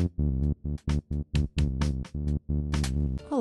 Thank you.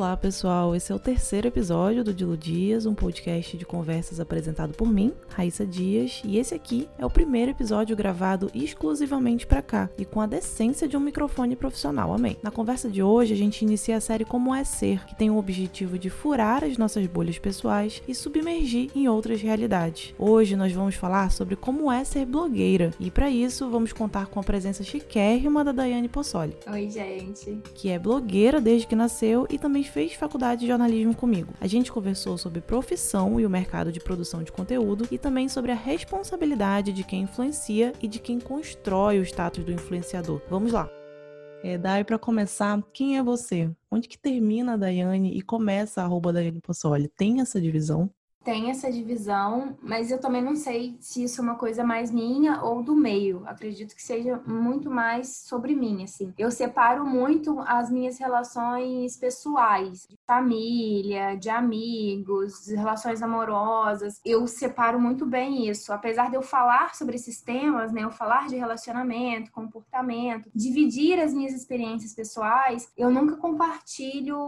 Olá, pessoal. Esse é o terceiro episódio do Dilo Dias, um podcast de conversas apresentado por mim, Raíssa Dias, e esse aqui é o primeiro episódio gravado exclusivamente para cá e com a decência de um microfone profissional. Amém. Na conversa de hoje, a gente inicia a série Como é Ser, que tem o objetivo de furar as nossas bolhas pessoais e submergir em outras realidades. Hoje nós vamos falar sobre como é ser blogueira, e para isso vamos contar com a presença chiquérrima da Daiane Possoli. Oi, gente. Que é blogueira desde que nasceu e também fez faculdade de jornalismo comigo. A gente conversou sobre profissão e o mercado de produção de conteúdo e também sobre a responsabilidade de quem influencia e de quem constrói o status do influenciador. Vamos lá! É, Dai, para começar, quem é você? Onde que termina a Daiane e começa a arroba Daiane Possoli? Tem essa divisão? Tem essa divisão, mas eu também não sei se isso é uma coisa mais minha ou do meio. Acredito que seja muito mais sobre mim, assim. Eu separo muito as minhas relações pessoais, de família, de amigos, de relações amorosas. Eu separo muito bem isso. Apesar de eu falar sobre esses temas, né, eu falar de relacionamento, comportamento, dividir as minhas experiências pessoais, eu nunca compartilho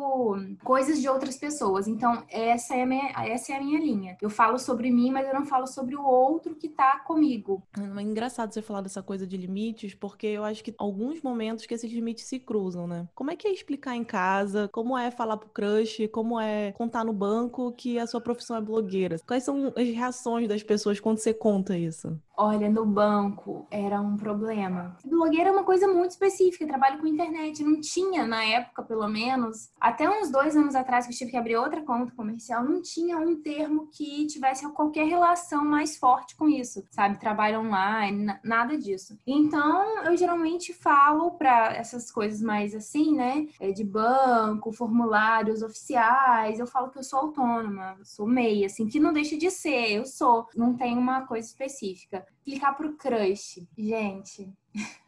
coisas de outras pessoas. Então, essa é a minha, essa é a minha linha. Eu falo sobre mim, mas eu não falo sobre o outro que tá comigo. É engraçado você falar dessa coisa de limites, porque eu acho que alguns momentos que esses limites se cruzam, né? Como é que é explicar em casa? Como é falar pro crush? Como é contar no banco que a sua profissão é blogueira? Quais são as reações das pessoas quando você conta isso? Olha, no banco era um problema. Blogueira é uma coisa muito específica, trabalho com internet. Não tinha, na época, pelo menos, até uns dois anos atrás, que eu tive que abrir outra conta comercial, não tinha um termo que tivesse qualquer relação mais forte com isso, sabe? Trabalho online, nada disso. Então, eu geralmente falo para essas coisas mais assim, né? É de banco, formulários oficiais, eu falo que eu sou autônoma, sou meia, assim, que não deixa de ser, eu sou, não tem uma coisa específica. Clicar pro crush, gente.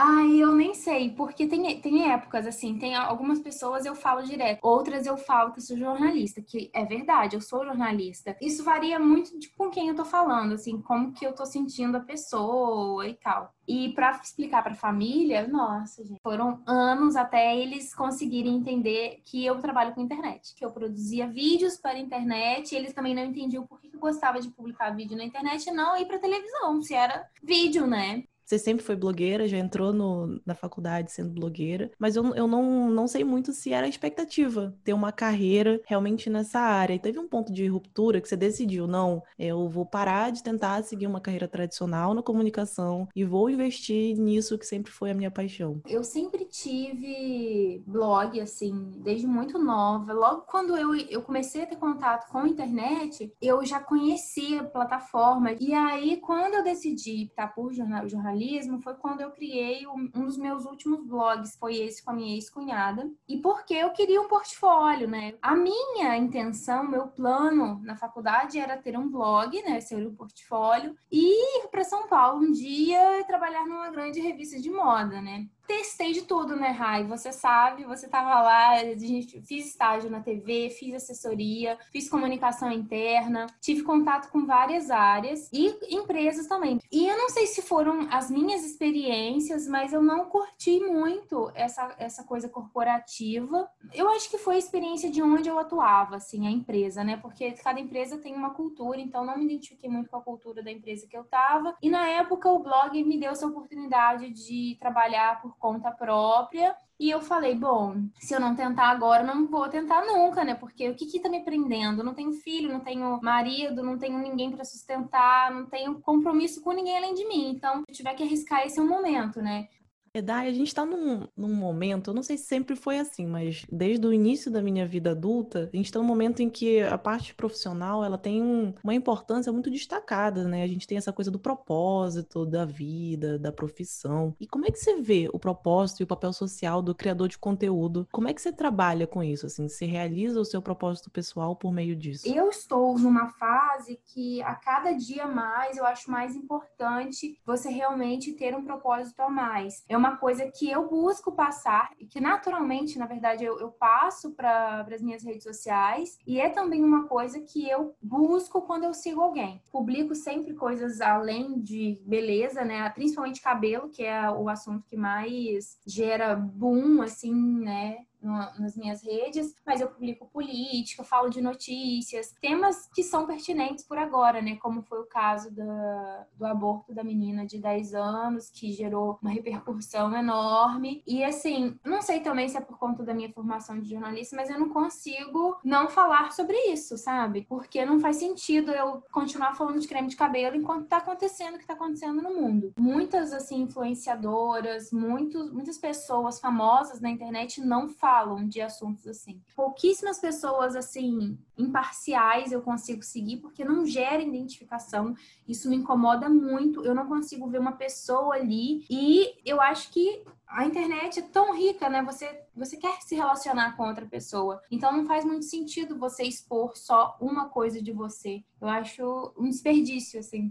Ai, eu nem sei, porque tem, tem épocas assim, tem algumas pessoas eu falo direto, outras eu falo que sou jornalista, que é verdade, eu sou jornalista. Isso varia muito de com quem eu tô falando, assim, como que eu tô sentindo a pessoa e tal. E para explicar para a família, nossa, gente, foram anos até eles conseguirem entender que eu trabalho com internet, que eu produzia vídeos para internet, eles também não entendiam por que eu gostava de publicar vídeo na internet e não ir para televisão, se era vídeo, né? Você sempre foi blogueira, já entrou no, na faculdade sendo blogueira, mas eu, eu não, não sei muito se era a expectativa ter uma carreira realmente nessa área. E teve um ponto de ruptura que você decidiu, não, eu vou parar de tentar seguir uma carreira tradicional na comunicação e vou investir nisso que sempre foi a minha paixão. Eu sempre tive blog, assim, desde muito nova. Logo quando eu, eu comecei a ter contato com a internet, eu já conhecia a plataforma. E aí, quando eu decidi estar por jornal, jornalismo, jornalismo foi quando eu criei um dos meus últimos blogs, foi esse com a minha ex-cunhada, e porque eu queria um portfólio, né? A minha intenção, meu plano na faculdade era ter um blog, né, ser um portfólio, e ir para São Paulo um dia e trabalhar numa grande revista de moda, né? Testei de tudo, né, Rai? Você sabe, você tava lá, a gente fiz estágio na TV, fiz assessoria, fiz comunicação interna, tive contato com várias áreas e empresas também. E eu não sei se foram as minhas experiências, mas eu não curti muito essa, essa coisa corporativa. Eu acho que foi a experiência de onde eu atuava, assim, a empresa, né? Porque cada empresa tem uma cultura, então não me identifiquei muito com a cultura da empresa que eu tava. E na época o blog me deu essa oportunidade de trabalhar por conta própria. E eu falei, bom, se eu não tentar agora, não vou tentar nunca, né? Porque o que que tá me prendendo? Não tenho filho, não tenho marido, não tenho ninguém para sustentar, não tenho compromisso com ninguém além de mim. Então, se eu tiver que arriscar, esse é o momento, né? Edai, a gente está num, num momento, eu não sei se sempre foi assim, mas desde o início da minha vida adulta, a gente está num momento em que a parte profissional ela tem um, uma importância muito destacada, né? A gente tem essa coisa do propósito da vida, da profissão. E como é que você vê o propósito e o papel social do criador de conteúdo? Como é que você trabalha com isso? Assim, você realiza o seu propósito pessoal por meio disso? Eu estou numa fase que a cada dia mais eu acho mais importante você realmente ter um propósito a mais. É uma coisa que eu busco passar e que naturalmente, na verdade, eu, eu passo para as minhas redes sociais e é também uma coisa que eu busco quando eu sigo alguém. Publico sempre coisas além de beleza, né? Principalmente cabelo, que é o assunto que mais gera boom, assim, né? Nas minhas redes, mas eu publico política, falo de notícias, temas que são pertinentes por agora, né? Como foi o caso do aborto da menina de 10 anos, que gerou uma repercussão enorme. E assim, não sei também se é por conta da minha formação de jornalista, mas eu não consigo não falar sobre isso, sabe? Porque não faz sentido eu continuar falando de creme de cabelo enquanto tá acontecendo o que tá acontecendo no mundo. Muitas, assim, influenciadoras, muitos, muitas pessoas famosas na internet não falam falam de assuntos assim. Pouquíssimas pessoas assim imparciais eu consigo seguir porque não gera identificação. Isso me incomoda muito. Eu não consigo ver uma pessoa ali e eu acho que a internet é tão rica, né? Você, você quer se relacionar com outra pessoa. Então não faz muito sentido você expor só uma coisa de você. Eu acho um desperdício, assim.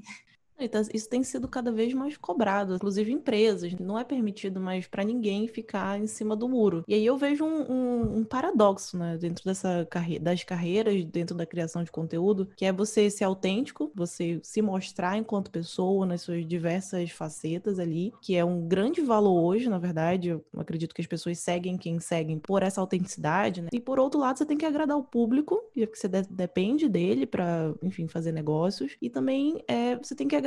Tá, isso tem sido cada vez mais cobrado, inclusive empresas. Não é permitido mais para ninguém ficar em cima do muro. E aí eu vejo um, um, um paradoxo, né, dentro dessa carre das carreiras, dentro da criação de conteúdo, que é você ser autêntico, você se mostrar enquanto pessoa nas suas diversas facetas ali, que é um grande valor hoje, na verdade. Eu acredito que as pessoas seguem quem seguem por essa autenticidade, né? E por outro lado, você tem que agradar o público, e que você de depende dele para, enfim, fazer negócios. E também é, você tem que agradar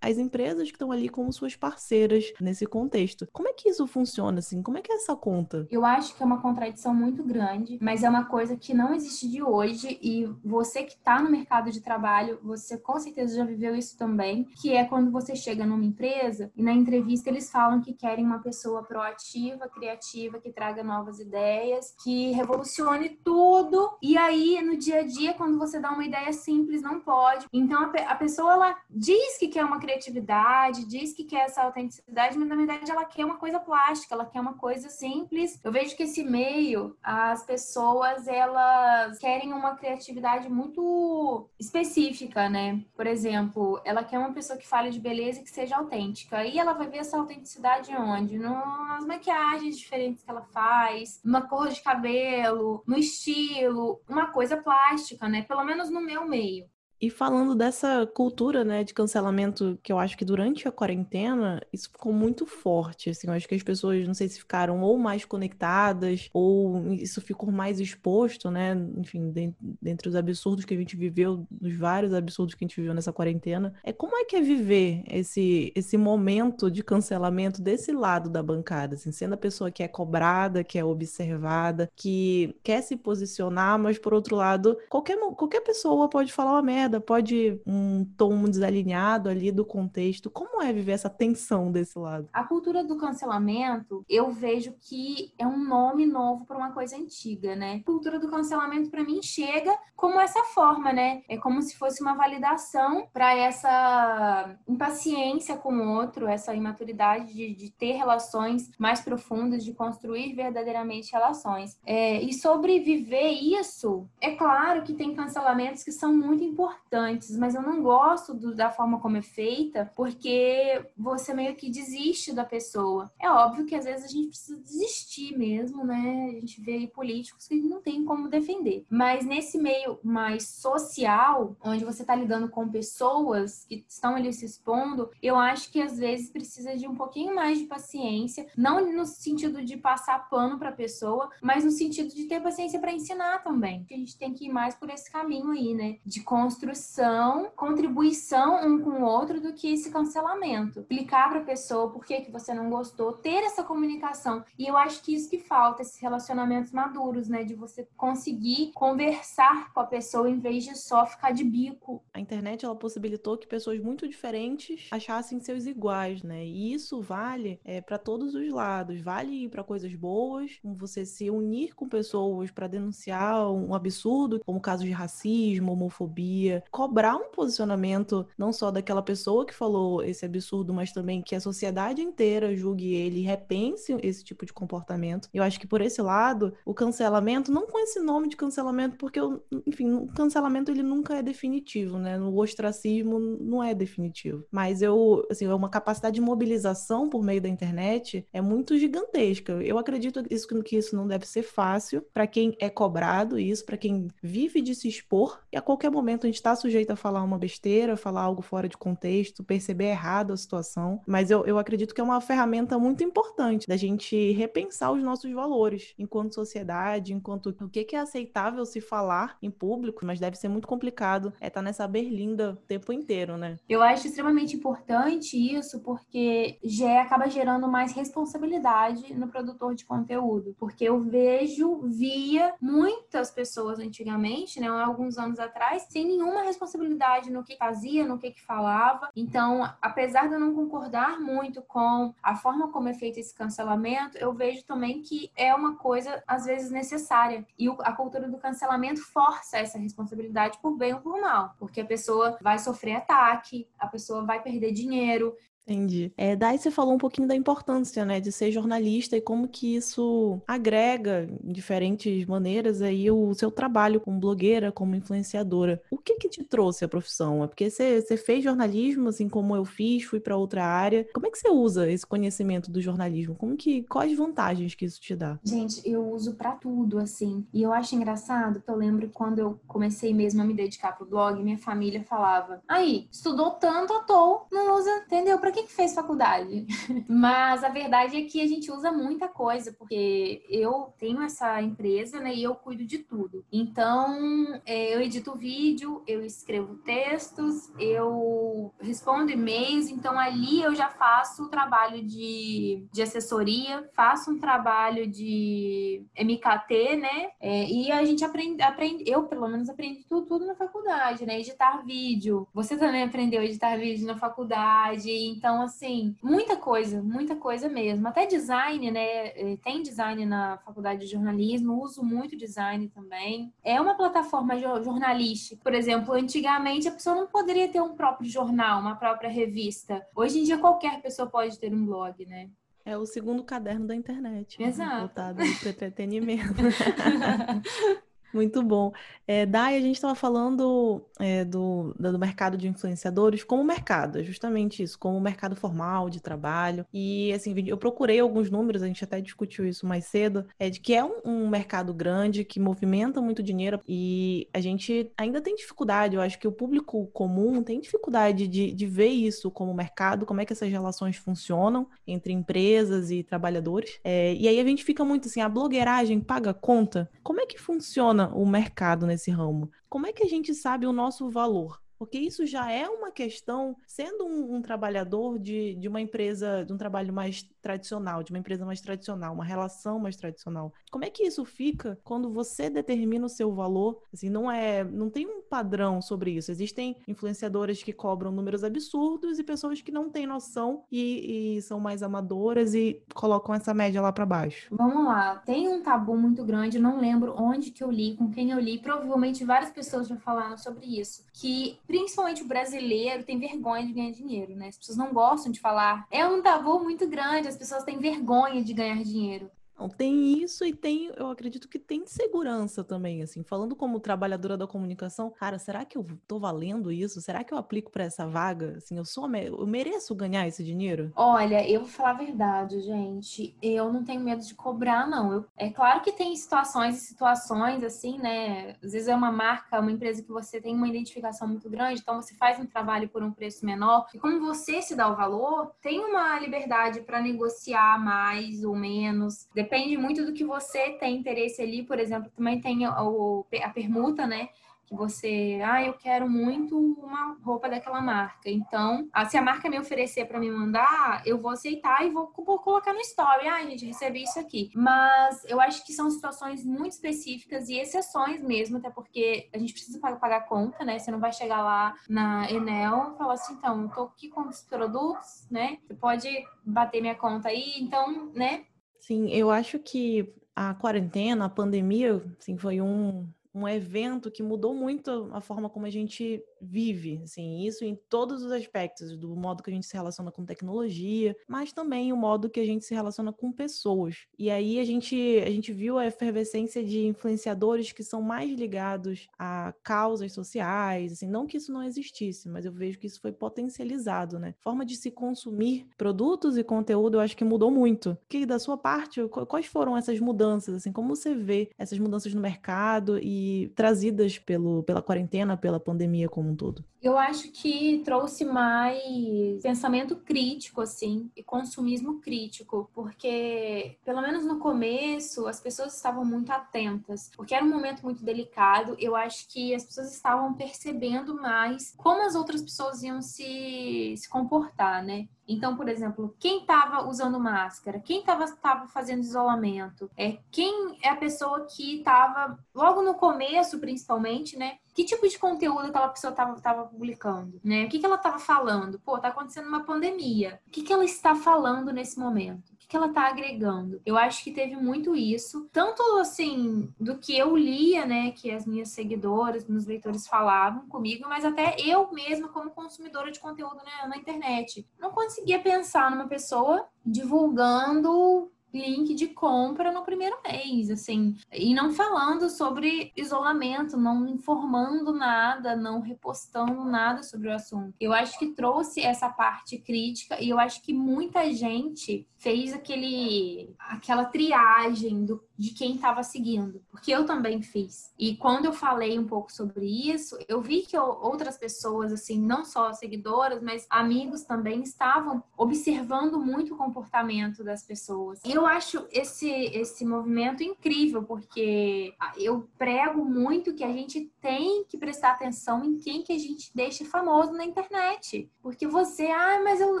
as empresas que estão ali como suas parceiras nesse contexto. Como é que isso funciona, assim? Como é que é essa conta? Eu acho que é uma contradição muito grande, mas é uma coisa que não existe de hoje e você que está no mercado de trabalho, você com certeza já viveu isso também, que é quando você chega numa empresa e na entrevista eles falam que querem uma pessoa proativa, criativa, que traga novas ideias, que revolucione tudo. E aí, no dia a dia, quando você dá uma ideia simples, não pode. Então, a pessoa, ela diz diz que quer uma criatividade, diz que quer essa autenticidade, mas na verdade ela quer uma coisa plástica, ela quer uma coisa simples. Eu vejo que esse meio, as pessoas, elas querem uma criatividade muito específica, né? Por exemplo, ela quer uma pessoa que fale de beleza e que seja autêntica. E ela vai ver essa autenticidade onde? Nas maquiagens diferentes que ela faz, numa cor de cabelo, no estilo, uma coisa plástica, né? Pelo menos no meu meio. E falando dessa cultura, né, de cancelamento, que eu acho que durante a quarentena isso ficou muito forte, assim, eu acho que as pessoas, não sei se ficaram ou mais conectadas, ou isso ficou mais exposto, né, enfim, dentre os absurdos que a gente viveu, dos vários absurdos que a gente viveu nessa quarentena, é como é que é viver esse, esse momento de cancelamento desse lado da bancada, assim, sendo a pessoa que é cobrada, que é observada, que quer se posicionar, mas por outro lado, qualquer, qualquer pessoa pode falar uma merda, pode um tom desalinhado ali do contexto. Como é viver essa tensão desse lado? A cultura do cancelamento, eu vejo que é um nome novo para uma coisa antiga, né? A cultura do cancelamento para mim chega como essa forma, né? É como se fosse uma validação para essa impaciência com o outro, essa imaturidade de, de, ter relações mais profundas, de construir verdadeiramente relações. É, e sobre viver isso, é claro que tem cancelamentos que são muito importantes importantes, mas eu não gosto do, da forma como é feita, porque você meio que desiste da pessoa. É óbvio que às vezes a gente precisa desistir mesmo, né? A gente vê políticos que não tem como defender. Mas nesse meio mais social, onde você está lidando com pessoas que estão ali se expondo, eu acho que às vezes precisa de um pouquinho mais de paciência, não no sentido de passar pano para a pessoa, mas no sentido de ter paciência para ensinar também. A gente tem que ir mais por esse caminho aí, né? De construir construção, contribuição um com o outro do que esse cancelamento. Explicar para a pessoa por que, que você não gostou, ter essa comunicação. E eu acho que isso que falta, esses relacionamentos maduros, né? De você conseguir conversar com a pessoa em vez de só ficar de bico. A internet, ela possibilitou que pessoas muito diferentes achassem seus iguais, né? E isso vale é, para todos os lados. Vale para coisas boas, como você se unir com pessoas para denunciar um absurdo, como casos de racismo, homofobia, cobrar um posicionamento não só daquela pessoa que falou esse absurdo, mas também que a sociedade inteira julgue ele repense esse tipo de comportamento. Eu acho que por esse lado, o cancelamento, não com esse nome de cancelamento, porque, enfim, o cancelamento ele nunca é definitivo, né? O ostracismo não é definitivo. Mas eu, assim, é uma capacidade de mobilização por meio da internet é muito gigantesca. Eu acredito que isso não deve ser fácil para quem é cobrado isso, para quem vive de se expor e a qualquer momento a gente está sujeito a falar uma besteira, falar algo fora de contexto, perceber errado a situação. Mas eu, eu acredito que é uma ferramenta muito importante da gente repensar os nossos valores enquanto sociedade, enquanto o que é aceitável se falar em público, mas deve ser muito complicado é estar tá nessa berlinda o tempo inteiro, né? Eu acho extremamente importante isso, porque já acaba gerando mais responsabilidade no produtor de conteúdo, porque eu vejo, via muitas pessoas antigamente, né, alguns anos atrás, sem nenhuma responsabilidade no que fazia, no que, que falava. Então, apesar de eu não concordar muito com a forma como é feito esse cancelamento, eu vejo também que é uma coisa às vezes necessária. E a cultura do cancelamento força essa responsabilidade por bem ou por mal, porque a pessoa vai sofrer ataque, a pessoa vai perder dinheiro, Entendi. É, daí você falou um pouquinho da importância, né, de ser jornalista e como que isso agrega de diferentes maneiras aí o seu trabalho como blogueira, como influenciadora. O que que te trouxe a profissão? É porque você, você fez jornalismo, assim como eu fiz, fui para outra área. Como é que você usa esse conhecimento do jornalismo? Como que quais vantagens que isso te dá? Gente, eu uso para tudo, assim. E eu acho engraçado que eu lembro quando eu comecei mesmo a me dedicar pro blog, minha família falava: "Aí, estudou tanto à toa, não usa, entendeu? Para que, que fez faculdade? Mas a verdade é que a gente usa muita coisa, porque eu tenho essa empresa, né, e eu cuido de tudo. Então, é, eu edito vídeo, eu escrevo textos, eu respondo e-mails, então ali eu já faço o trabalho de, de assessoria, faço um trabalho de MKT, né, é, e a gente aprende, aprende, eu pelo menos aprendi tudo, tudo na faculdade, né, editar vídeo. Você também aprendeu a editar vídeo na faculdade, então então, assim, muita coisa, muita coisa mesmo. Até design, né? É, tem design na faculdade de jornalismo, uso muito design também. É uma plataforma jornalística. Por exemplo, antigamente a pessoa não poderia ter um próprio jornal, uma própria revista. Hoje em dia qualquer pessoa pode ter um blog, né? É o segundo caderno da internet. Né? Exato. Voltado para entretenimento. Muito bom. É, Dai, a gente estava falando é, do, do mercado de influenciadores como mercado, é justamente isso, como mercado formal de trabalho. E, assim, eu procurei alguns números, a gente até discutiu isso mais cedo, é de que é um, um mercado grande, que movimenta muito dinheiro e a gente ainda tem dificuldade, eu acho que o público comum tem dificuldade de, de ver isso como mercado, como é que essas relações funcionam entre empresas e trabalhadores. É, e aí a gente fica muito assim, a blogueiragem paga conta? Como é que funciona funciona o mercado nesse ramo? Como é que a gente sabe o nosso valor? Porque isso já é uma questão, sendo um, um, trabalhador de, de uma empresa, de um trabalho mais tradicional, de uma empresa mais tradicional, uma relação mais tradicional. Como é que isso fica quando você determina o seu valor? Assim, não é, não tem um padrão sobre isso. Existem influenciadoras que cobram números absurdos e pessoas que não têm noção e, e são mais amadoras e colocam essa média lá para baixo. Vamos lá, tem um tabu muito grande, não lembro onde que eu li, com quem eu li, provavelmente várias pessoas já falaram sobre isso, que principalmente o brasileiro tem vergonha de ganhar dinheiro, né? As pessoas não gostam de falar. É um tabu muito grande, as pessoas têm vergonha de ganhar dinheiro. Tem isso e tem, eu acredito que tem segurança também, assim, falando como trabalhadora da comunicação, cara, será que eu tô valendo isso? Será que eu aplico para essa vaga? Assim, eu sou, eu mereço ganhar esse dinheiro? Olha, eu vou falar a verdade, gente, eu não tenho medo de cobrar, não. Eu, é claro que tem situações e situações, assim, né? Às vezes é uma marca, uma empresa que você tem uma identificação muito grande, então você faz um trabalho por um preço menor, e como você se dá o valor, tem uma liberdade para negociar mais ou menos, depende muito do que você tem interesse ali. Por exemplo, também tem a, a permuta, né? que você, ah, eu quero muito uma roupa daquela marca. Então, se a marca me oferecer para me mandar, eu vou aceitar e vou, vou colocar no story. Ah, gente, recebi isso aqui. Mas eu acho que são situações muito específicas e exceções mesmo, até porque a gente precisa pagar conta, né? Você não vai chegar lá na Enel e falar assim, então, eu tô aqui com os produtos, né? Você pode bater minha conta aí, então, né? Sim, eu acho que a quarentena, a pandemia, assim, foi um, um evento que mudou muito a forma como a gente vive, assim, isso em todos os aspectos, do modo que a gente se relaciona com tecnologia, mas também o modo que a gente se relaciona com pessoas. E aí a gente, a gente viu a efervescência de influenciadores que são mais ligados a causas sociais, assim, não que isso não existisse, mas eu vejo que isso foi potencializado, né? Forma de se consumir produtos e conteúdo, eu acho que mudou muito. Que da sua parte, quais foram essas mudanças, assim, como você vê essas mudanças no mercado e trazidas pelo, pela quarentena, pela pandemia como um todo? Eu acho que trouxe mais pensamento crítico, assim, e consumismo crítico, porque, pelo menos no começo, as pessoas estavam muito atentas, porque era um momento muito delicado. Eu acho que as pessoas estavam percebendo mais como as outras pessoas iam se, se comportar, né? Então, por exemplo, quem estava usando máscara, quem estava fazendo isolamento, é quem é a pessoa que estava logo no começo, principalmente, né? Que tipo de conteúdo aquela pessoa estava publicando, né? O que, que ela estava falando? Pô, tá acontecendo uma pandemia. O que, que ela está falando nesse momento? Que ela tá agregando. Eu acho que teve muito isso, tanto assim, do que eu lia, né, que as minhas seguidoras, meus leitores falavam comigo, mas até eu mesma, como consumidora de conteúdo né, na internet, não conseguia pensar numa pessoa divulgando link de compra no primeiro mês, assim, e não falando sobre isolamento, não informando nada, não repostando nada sobre o assunto. Eu acho que trouxe essa parte crítica e eu acho que muita gente fez aquele aquela triagem do, de quem estava seguindo, porque eu também fiz. E quando eu falei um pouco sobre isso, eu vi que outras pessoas, assim, não só seguidoras, mas amigos também estavam observando muito o comportamento das pessoas. E eu acho esse esse movimento incrível, porque eu prego muito que a gente tem que prestar atenção em quem que a gente deixa famoso na internet, porque você, ah, mas eu,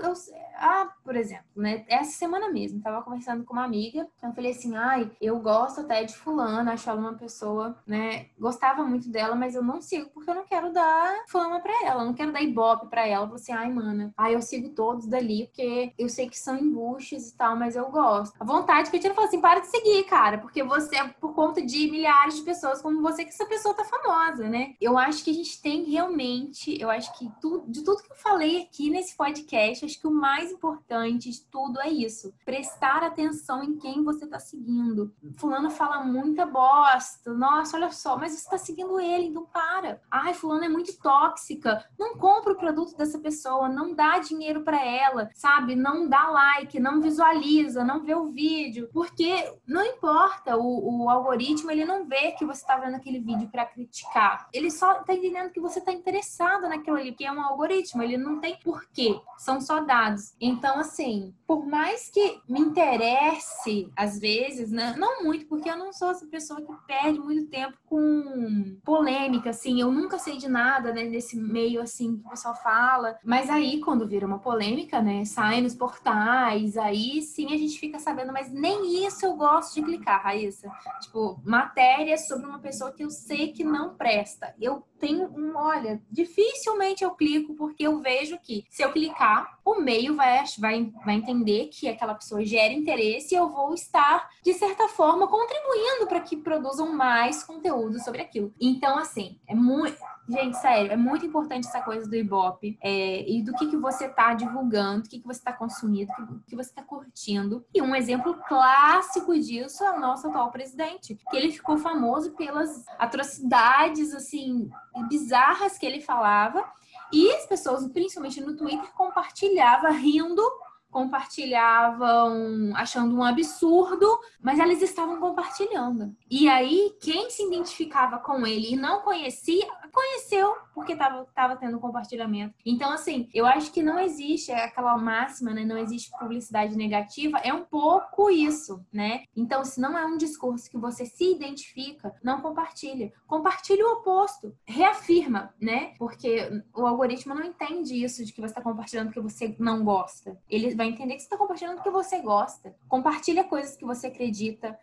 eu ah, por exemplo, né, essa semana mesmo, tava conversando com uma amiga, eu falei assim, ai, eu gosto até de fulana, acho ela uma pessoa, né, gostava muito dela, mas eu não sigo porque eu não quero dar fama pra ela, não quero dar ibope pra ela. Eu falei assim, ai, mana, ai, eu sigo todos dali porque eu sei que são embuches e tal, mas eu gosto. Vontade que eu tinha falou assim, para de seguir, cara, porque você é por conta de milhares de pessoas como você que essa pessoa tá famosa, né? Eu acho que a gente tem realmente, eu acho que tu, de tudo que eu falei aqui nesse podcast, acho que o mais importante de tudo é isso. Prestar atenção em quem você está seguindo. Fulano fala muita bosta. Nossa, olha só, mas você está seguindo ele, então para. Ai, fulano é muito tóxica. Não compra o produto dessa pessoa, não dá dinheiro para ela, sabe? Não dá like, não visualiza, não vê o vídeo, porque não importa, o, o algoritmo ele não vê que você está vendo aquele vídeo para criticar. Ele só está entendendo que você está interessado naquilo ali, que é um algoritmo, ele não tem porquê, são só dados. Então, assim, por mais que me interesse, às vezes, né? Não muito, porque eu não sou essa pessoa que perde muito tempo com polêmica, assim. Eu nunca sei de nada, né? Nesse meio, assim, que o pessoal fala. Mas aí, quando vira uma polêmica, né? Sai nos portais, aí sim a gente fica sabendo. Mas nem isso eu gosto de clicar, Raíssa. Tipo, matéria sobre uma pessoa que eu sei que não presta. Eu tenho um, olha, dificilmente eu clico porque eu vejo que se eu clicar, o meio vai, vai, vai entender que aquela pessoa gera interesse e eu vou estar, de certa forma, contribuindo para que produzam mais conteúdo sobre aquilo. Então, assim, é muito. Gente, sério, é muito importante essa coisa do Ibope é, e do que, que você está divulgando, do que, que você está consumindo, do que, que você está curtindo. E um exemplo clássico disso é o nosso atual presidente, que ele ficou famoso pelas atrocidades, assim, bizarras que ele falava. E as pessoas, principalmente no Twitter, compartilhavam rindo compartilhavam achando um absurdo, mas elas estavam compartilhando. E aí, quem se identificava com ele e não conhecia, conheceu porque estava tava tendo compartilhamento. Então, assim, eu acho que não existe aquela máxima, né? Não existe publicidade negativa. É um pouco isso, né? Então, se não é um discurso que você se identifica, não compartilha. Compartilhe o oposto. Reafirma, né? Porque o algoritmo não entende isso de que você está compartilhando porque você não gosta. Ele vai entender que você está compartilhando porque você gosta. Compartilha coisas que você acredita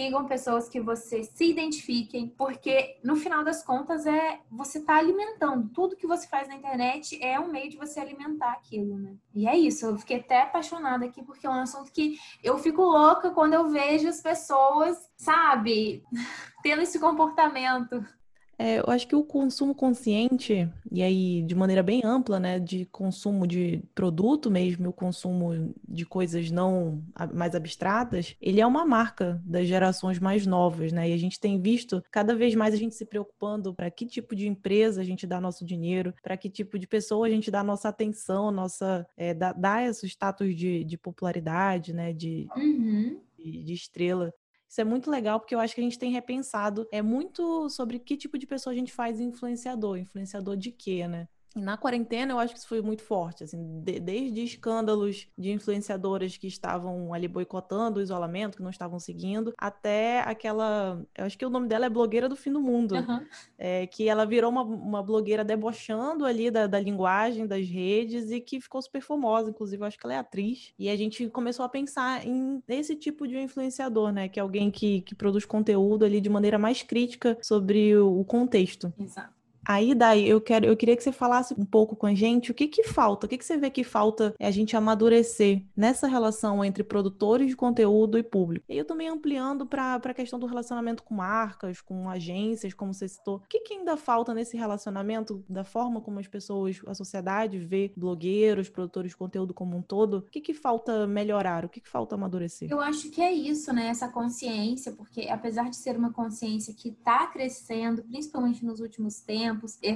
sigam pessoas que você se identifiquem, porque no final das contas é você tá alimentando. Tudo que você faz na internet é um meio de você alimentar aquilo, né? E é isso, eu fiquei até apaixonada aqui porque é um assunto que eu fico louca quando eu vejo as pessoas, sabe, tendo esse comportamento. É, eu acho que o consumo consciente, e aí de maneira bem ampla, né, de consumo de produto mesmo, o consumo de coisas não mais abstratas, ele é uma marca das gerações mais novas, né? E a gente tem visto cada vez mais a gente se preocupando para que tipo de empresa a gente dá nosso dinheiro, para que tipo de pessoa a gente dá nossa atenção, nossa é, dá, dá esse status de, de popularidade, né, de, uhum. de, de estrela. Isso é muito legal porque eu acho que a gente tem repensado é muito sobre que tipo de pessoa a gente faz influenciador, influenciador de quê, né? E na quarentena, eu acho que isso foi muito forte, assim, de, desde escândalos de influenciadoras que estavam ali boicotando o isolamento, que não estavam seguindo, até aquela, eu acho que o nome dela é blogueira do fim do mundo, uhum. é, que ela virou uma, uma blogueira debochando ali da, da linguagem das redes e que ficou super famosa, inclusive eu acho que ela é atriz, e a gente começou a pensar em esse tipo de influenciador, né, que é alguém que, que produz conteúdo ali de maneira mais crítica sobre o, o contexto. Exato. Aí, daí, eu quero, eu queria que você falasse um pouco com a gente o que que falta, o que que você vê que falta é a gente amadurecer nessa relação entre produtores de conteúdo e público. E eu também ampliando para a questão do relacionamento com marcas, com agências, como você citou. O que que ainda falta nesse relacionamento, da forma como as pessoas, a sociedade vê blogueiros, produtores de conteúdo como um todo? O que que falta melhorar? O que que falta amadurecer? Eu acho que é isso, né? Essa consciência, porque apesar de ser uma consciência que está crescendo, principalmente nos últimos tempos, tempos. É,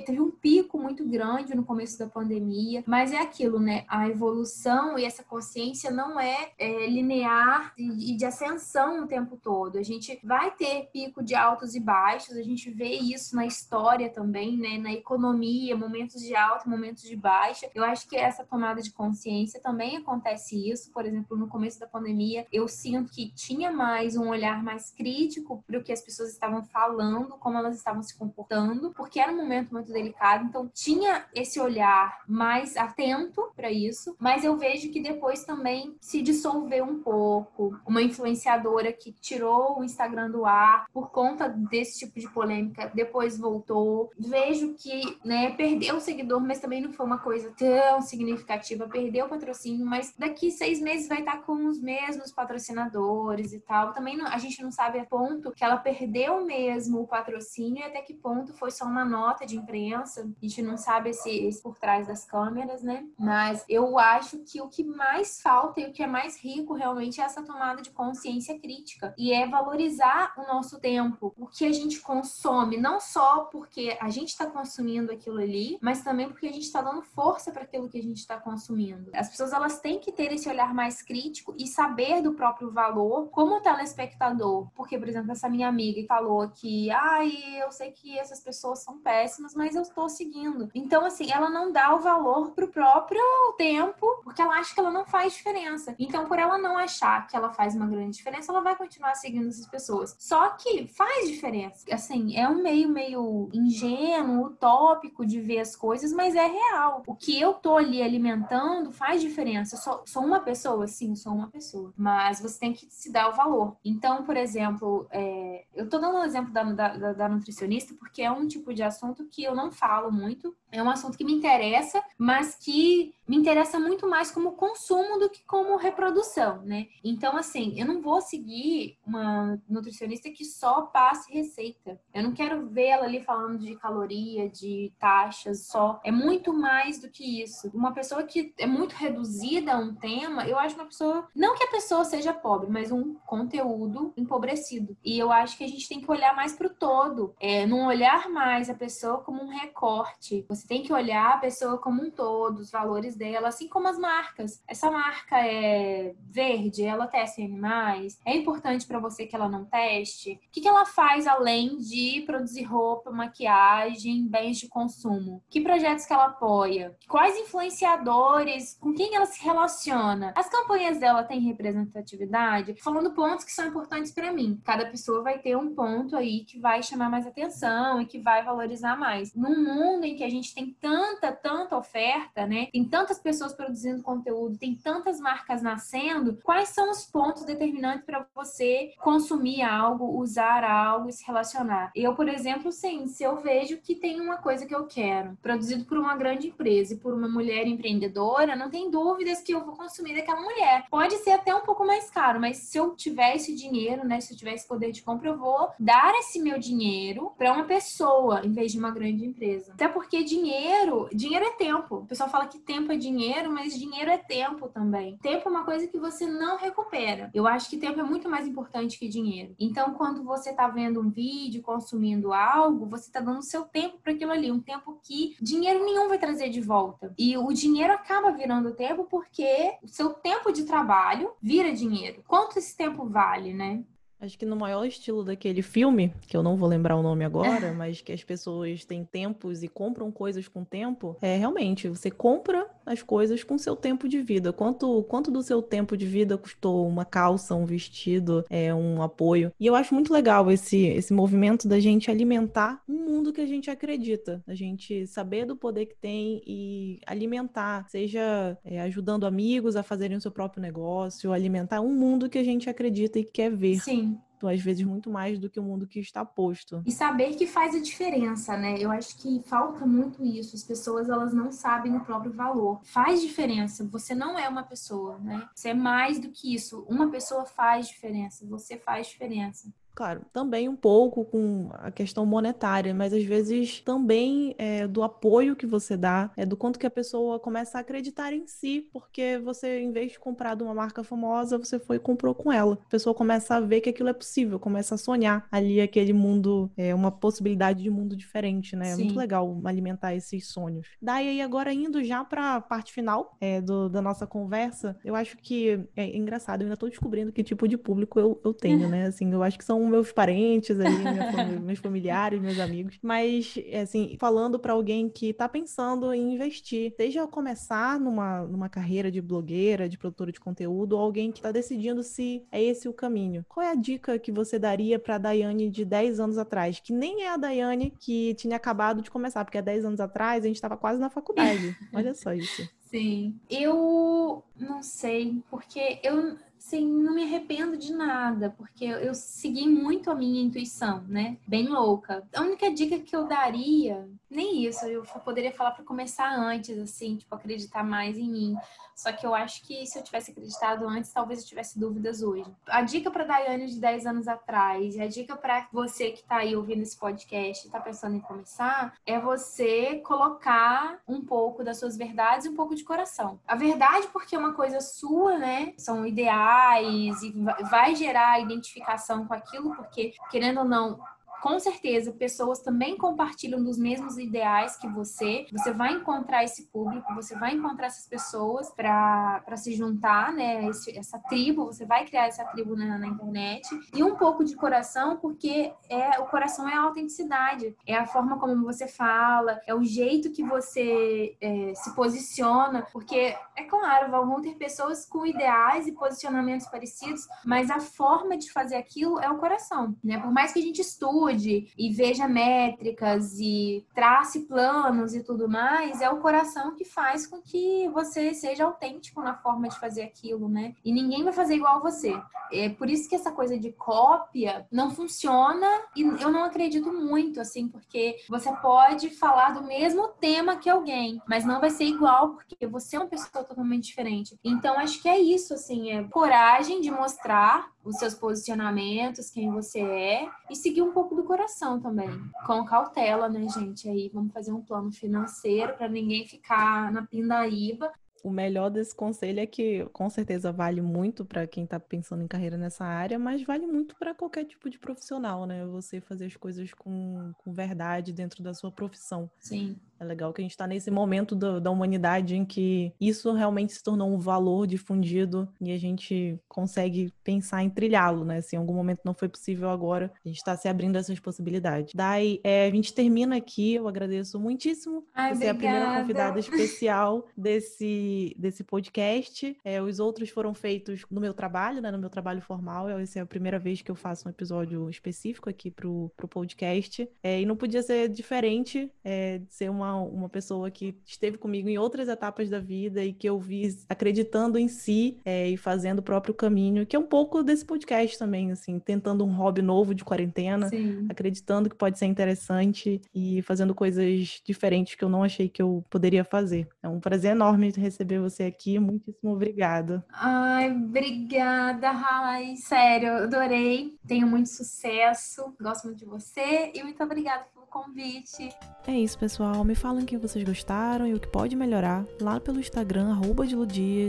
teve um pico muito grande no começo da pandemia, mas é aquilo, né? A evolução e essa consciência não é, é linear e de ascensão o tempo todo. A gente vai ter pico de altos e baixos, a gente vê isso na história também, né? Na economia, momentos de alta, momentos de baixa. Eu acho que essa tomada de consciência também acontece isso. Por exemplo, no começo da pandemia, eu sinto que tinha mais um olhar mais crítico para o que as pessoas estavam falando, como elas estavam se comportando, porque era um momento muito delicado, então tinha esse olhar mais atento para isso, mas eu vejo que depois também se dissolveu um pouco. Uma influenciadora que tirou o Instagram do ar por conta desse tipo de polêmica, depois voltou. Vejo que, né, perdeu o seguidor, mas também não foi uma coisa tão significativa, perdeu o patrocínio, mas daqui seis meses vai estar com os mesmos patrocinadores e tal. Também não, a gente não sabe a ponto que ela perdeu mesmo o patrocínio e até que ponto foi só uma nota de imprensa. A gente não sabe esse, esse por trás das câmeras, né? Mas eu acho que o que mais falta e o que é mais rico realmente é essa tomada de consciência crítica. E é valorizar o nosso tempo, o que a gente consome, não só porque a gente está consumindo aquilo ali, mas também porque a gente está dando força para aquilo que a gente está consumindo. As pessoas elas têm que ter esse olhar mais crítico e saber do próprio valor como telespectador. Porque, por exemplo, essa minha amiga falou que, ai, eu sei que essas pessoas são péssimas, mas eu estou seguindo. Então, assim, ela não dá o valor pro próprio tempo, porque ela acha que ela não faz diferença. Então, por ela não achar que ela faz uma grande diferença, ela vai continuar seguindo essas pessoas. Só que faz diferença. Assim, é um meio meio ingênuo, utópico de ver as coisas, mas é real. O que eu tô ali alimentando faz diferença. Eu sou, sou uma pessoa? Sim, sou uma pessoa. Mas você tem que se dar o valor. Então, por exemplo, é, eu tô dando um exemplo da, da, da nutricionista porque é um tipo tipo de assunto que eu não falo muito. É um assunto que me interessa, mas que me interessa muito mais como consumo do que como reprodução, né? Então, assim, eu não vou seguir uma nutricionista que só passe receita. Eu não quero vê-la ali falando de caloria, de taxas só. É muito mais do que isso. Uma pessoa que é muito reduzida a um tema, eu acho uma pessoa. Não que a pessoa seja pobre, mas um conteúdo empobrecido. E eu acho que a gente tem que olhar mais para o todo. É, não olhar mais a pessoa como um recorte. Você tem que olhar a pessoa como um todo, os valores dela, assim como as marcas. Essa marca é verde, ela testa em animais. É importante para você que ela não teste. O que, que ela faz além de produzir roupa, maquiagem, bens de consumo? Que projetos que ela apoia? Quais influenciadores? Com quem ela se relaciona? As campanhas dela têm representatividade? Falando pontos que são importantes para mim. Cada pessoa vai ter um ponto aí que vai chamar mais atenção e que vai valorizar mais. Num mundo em que a gente gente tem tanta, tanta oferta, né? Tem tantas pessoas produzindo conteúdo, tem tantas marcas nascendo. Quais são os pontos determinantes para você consumir algo, usar algo e se relacionar? Eu, por exemplo, sim, se eu vejo que tem uma coisa que eu quero, produzido por uma grande empresa e por uma mulher empreendedora, não tem dúvidas que eu vou consumir daquela mulher. Pode ser até um pouco mais caro, mas se eu tiver esse dinheiro, né, se eu tiver esse poder de compra, eu vou dar esse meu dinheiro para uma pessoa em vez de uma grande empresa. Até porque dinheiro, dinheiro é tempo. O pessoal fala que tempo é dinheiro, mas dinheiro é tempo também. Tempo é uma coisa que você não recupera. Eu acho que tempo é muito mais importante que dinheiro. Então, quando você está vendo um vídeo, consumindo algo, você está dando seu tempo para aquilo ali, um tempo que dinheiro nenhum vai trazer de volta. E o dinheiro acaba virando tempo porque o seu tempo de trabalho vira dinheiro. Quanto esse tempo vale, né? Acho que no maior estilo daquele filme, que eu não vou lembrar o nome agora, mas que as pessoas têm tempos e compram coisas com tempo, é realmente, você compra as coisas com seu tempo de vida. Quanto, quanto do seu tempo de vida custou uma calça, um vestido, é, um apoio? E eu acho muito legal esse, esse movimento da gente alimentar um mundo que a gente acredita, a gente saber do poder que tem e alimentar, seja é, ajudando amigos a fazerem o seu próprio negócio, alimentar um mundo que a gente acredita e quer ver. Sim às vezes muito mais do que o mundo que está posto. E saber que faz a diferença, né? Eu acho que falta muito isso. As pessoas elas não sabem o próprio valor. Faz diferença. Você não é uma pessoa, né? Você é mais do que isso. Uma pessoa faz diferença. Você faz diferença. Claro, também um pouco com a questão monetária, mas às vezes também é, do apoio que você dá, é do quanto que a pessoa começa a acreditar em si, porque você, em vez de comprar de uma marca famosa, você foi e comprou com ela. A pessoa começa a ver que aquilo é possível, começa a sonhar ali aquele mundo, é, uma possibilidade de mundo diferente, né? É muito legal alimentar esses sonhos. Daí agora indo já para a parte final é, do, da nossa conversa, eu acho que é engraçado, eu ainda tô descobrindo que tipo de público eu, eu tenho, né? Assim, eu acho que são meus parentes ali, família, meus familiares, meus amigos. Mas, assim, falando para alguém que tá pensando em investir, seja começar numa, numa carreira de blogueira, de produtora de conteúdo, ou alguém que tá decidindo se é esse o caminho. Qual é a dica que você daria pra Daiane de 10 anos atrás? Que nem é a Daiane que tinha acabado de começar, porque há 10 anos atrás a gente tava quase na faculdade. Olha só isso. Sim. Eu não sei, porque eu Sim, não me arrependo de nada, porque eu segui muito a minha intuição, né? Bem louca. A única dica que eu daria, nem isso, eu poderia falar para começar antes, assim, tipo, acreditar mais em mim. Só que eu acho que se eu tivesse acreditado antes, talvez eu tivesse dúvidas hoje. A dica para Daiane de 10 anos atrás, a dica para você que está aí ouvindo esse podcast e está pensando em começar, é você colocar um pouco das suas verdades e um pouco de coração. A verdade, porque é uma coisa sua, né? São ideais e vai gerar identificação com aquilo, porque, querendo ou não, com certeza pessoas também compartilham dos mesmos ideais que você. Você vai encontrar esse público, você vai encontrar essas pessoas para se juntar, né? Esse, essa tribo, você vai criar essa tribo na, na, internet. E um pouco de coração, porque é o coração é a autenticidade, é a forma como você fala, é o jeito que você é, se posiciona. Porque, é claro, vão ter pessoas com ideais e posicionamentos parecidos, mas a forma de fazer aquilo é o coração, né? Por mais que a gente estude, e veja métricas e trace planos e tudo mais, é o coração que faz com que você seja autêntico na forma de fazer aquilo, né? E ninguém vai fazer igual você. É por isso que essa coisa de cópia não funciona e eu não acredito muito, assim, porque você pode falar do mesmo tema que alguém, mas não vai ser igual porque você é uma pessoa totalmente diferente. Então, acho que é isso, assim, é coragem de mostrar os seus posicionamentos, quem você é, e seguir um pouco do coração também. Com cautela, né, gente? Aí vamos fazer um plano financeiro para ninguém ficar na pindaíba. O melhor desse conselho é que com certeza vale muito para quem está pensando em carreira nessa área, mas vale muito para qualquer tipo de profissional, né? Você fazer as coisas com, com verdade dentro da sua profissão. Sim. É legal que a gente está nesse momento do, da humanidade em que isso realmente se tornou um valor difundido e a gente consegue pensar em trilhá-lo, né? Se em algum momento não foi possível agora, a gente está se abrindo essas possibilidades. Daí, é, a gente termina aqui. Eu agradeço muitíssimo Ai, você é a primeira convidada especial desse, desse podcast. É, os outros foram feitos no meu trabalho, né? No meu trabalho formal. Essa é a primeira vez que eu faço um episódio específico aqui pro, pro podcast. É, e não podia ser diferente é, de ser uma uma, uma pessoa que esteve comigo em outras etapas da vida e que eu vi acreditando em si é, e fazendo o próprio caminho, que é um pouco desse podcast também, assim, tentando um hobby novo de quarentena, Sim. acreditando que pode ser interessante e fazendo coisas diferentes que eu não achei que eu poderia fazer. É um prazer enorme receber você aqui. Muitíssimo obrigada. Ai, obrigada, Rai. Sério, adorei. Tenho muito sucesso. Gosto muito de você e muito obrigada convite. É isso, pessoal. Me falem o que vocês gostaram e o que pode melhorar lá pelo Instagram, arroba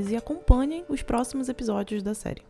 e acompanhem os próximos episódios da série.